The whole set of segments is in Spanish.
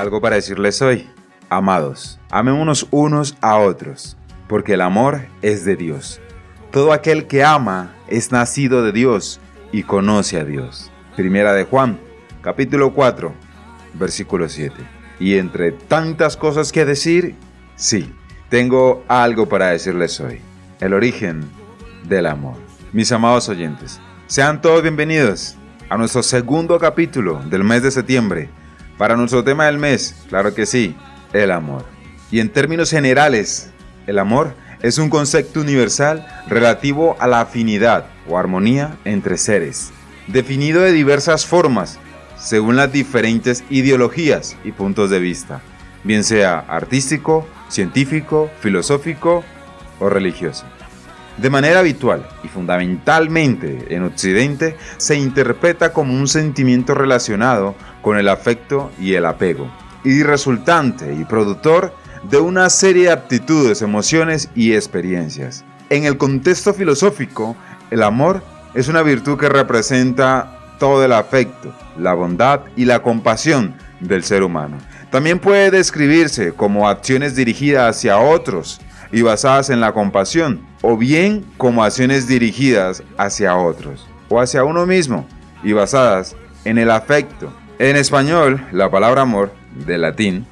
Algo para decirles hoy. Amados, amémonos unos a otros, porque el amor es de Dios. Todo aquel que ama es nacido de Dios y conoce a Dios. Primera de Juan, capítulo 4, versículo 7. Y entre tantas cosas que decir, sí, tengo algo para decirles hoy. El origen del amor. Mis amados oyentes, sean todos bienvenidos a nuestro segundo capítulo del mes de septiembre. Para nuestro tema del mes, claro que sí, el amor. Y en términos generales, el amor es un concepto universal relativo a la afinidad o armonía entre seres, definido de diversas formas según las diferentes ideologías y puntos de vista, bien sea artístico, científico, filosófico o religioso. De manera habitual y fundamentalmente en Occidente se interpreta como un sentimiento relacionado con el afecto y el apego, y resultante y productor de una serie de aptitudes, emociones y experiencias. En el contexto filosófico, el amor es una virtud que representa todo el afecto, la bondad y la compasión del ser humano. También puede describirse como acciones dirigidas hacia otros y basadas en la compasión, o bien como acciones dirigidas hacia otros o hacia uno mismo y basadas en el afecto. En español, la palabra amor, de latín,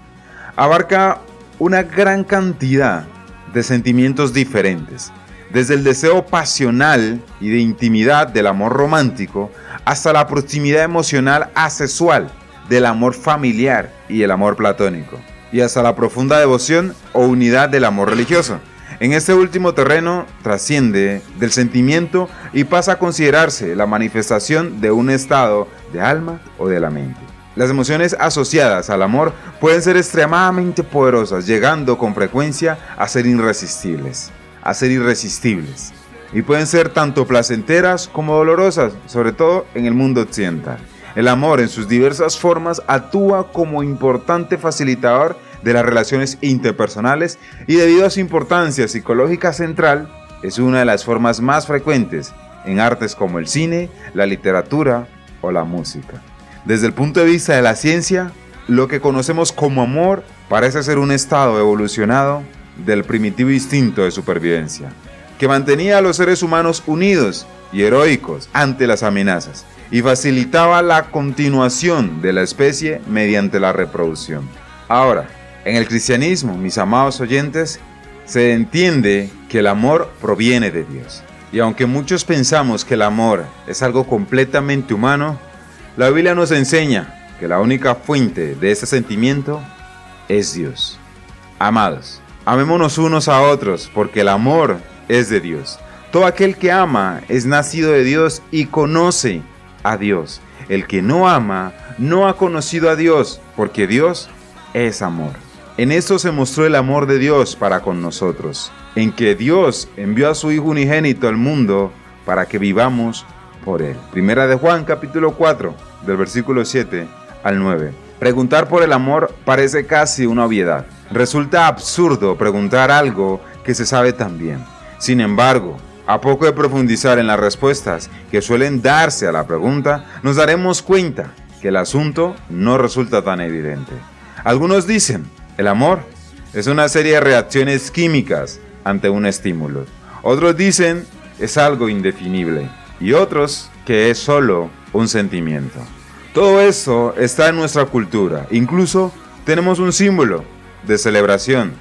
abarca una gran cantidad de sentimientos diferentes, desde el deseo pasional y de intimidad del amor romántico hasta la proximidad emocional asexual del amor familiar y el amor platónico, y hasta la profunda devoción o unidad del amor religioso. En este último terreno trasciende del sentimiento y pasa a considerarse la manifestación de un estado de alma o de la mente. Las emociones asociadas al amor pueden ser extremadamente poderosas, llegando con frecuencia a ser irresistibles, a ser irresistibles. Y pueden ser tanto placenteras como dolorosas, sobre todo en el mundo occidental. El amor en sus diversas formas actúa como importante facilitador de las relaciones interpersonales y debido a su importancia psicológica central, es una de las formas más frecuentes en artes como el cine, la literatura o la música. Desde el punto de vista de la ciencia, lo que conocemos como amor parece ser un estado evolucionado del primitivo instinto de supervivencia, que mantenía a los seres humanos unidos y heroicos ante las amenazas y facilitaba la continuación de la especie mediante la reproducción. Ahora, en el cristianismo, mis amados oyentes, se entiende que el amor proviene de Dios. Y aunque muchos pensamos que el amor es algo completamente humano, la Biblia nos enseña que la única fuente de ese sentimiento es Dios. Amados, amémonos unos a otros porque el amor es de Dios. Todo aquel que ama es nacido de Dios y conoce a Dios. El que no ama no ha conocido a Dios porque Dios es amor. En esto se mostró el amor de Dios para con nosotros, en que Dios envió a su Hijo unigénito al mundo para que vivamos por Él. Primera de Juan capítulo 4, del versículo 7 al 9. Preguntar por el amor parece casi una obviedad. Resulta absurdo preguntar algo que se sabe tan bien. Sin embargo, a poco de profundizar en las respuestas que suelen darse a la pregunta, nos daremos cuenta que el asunto no resulta tan evidente. Algunos dicen, el amor es una serie de reacciones químicas ante un estímulo. Otros dicen es algo indefinible y otros que es solo un sentimiento. Todo eso está en nuestra cultura. Incluso tenemos un símbolo de celebración.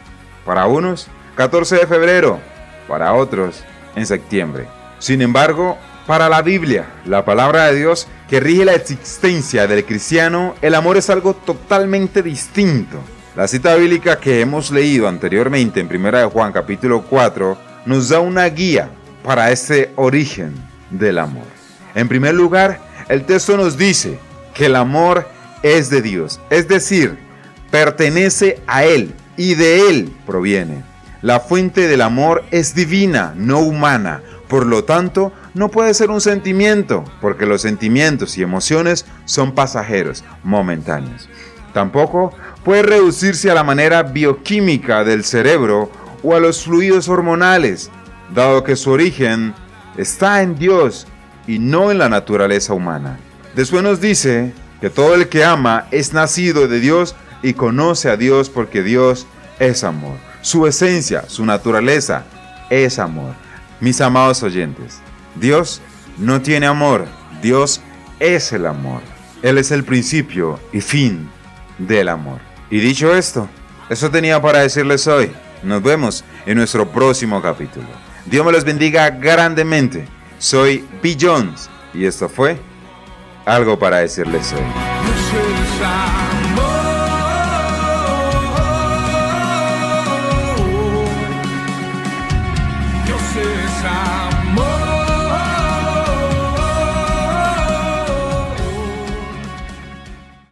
Para unos, 14 de febrero. Para otros, en septiembre. Sin embargo, para la Biblia, la palabra de Dios que rige la existencia del cristiano, el amor es algo totalmente distinto. La cita bíblica que hemos leído anteriormente en 1 de Juan capítulo 4 nos da una guía para ese origen del amor. En primer lugar, el texto nos dice que el amor es de Dios, es decir, pertenece a Él y de Él proviene. La fuente del amor es divina, no humana, por lo tanto, no puede ser un sentimiento, porque los sentimientos y emociones son pasajeros, momentáneos. Tampoco puede reducirse a la manera bioquímica del cerebro o a los fluidos hormonales, dado que su origen está en Dios y no en la naturaleza humana. Después nos dice que todo el que ama es nacido de Dios y conoce a Dios porque Dios es amor. Su esencia, su naturaleza es amor. Mis amados oyentes, Dios no tiene amor, Dios es el amor. Él es el principio y fin del amor. Y dicho esto, eso tenía para decirles hoy. Nos vemos en nuestro próximo capítulo. Dios me los bendiga grandemente. Soy B. Jones y esto fue algo para decirles hoy.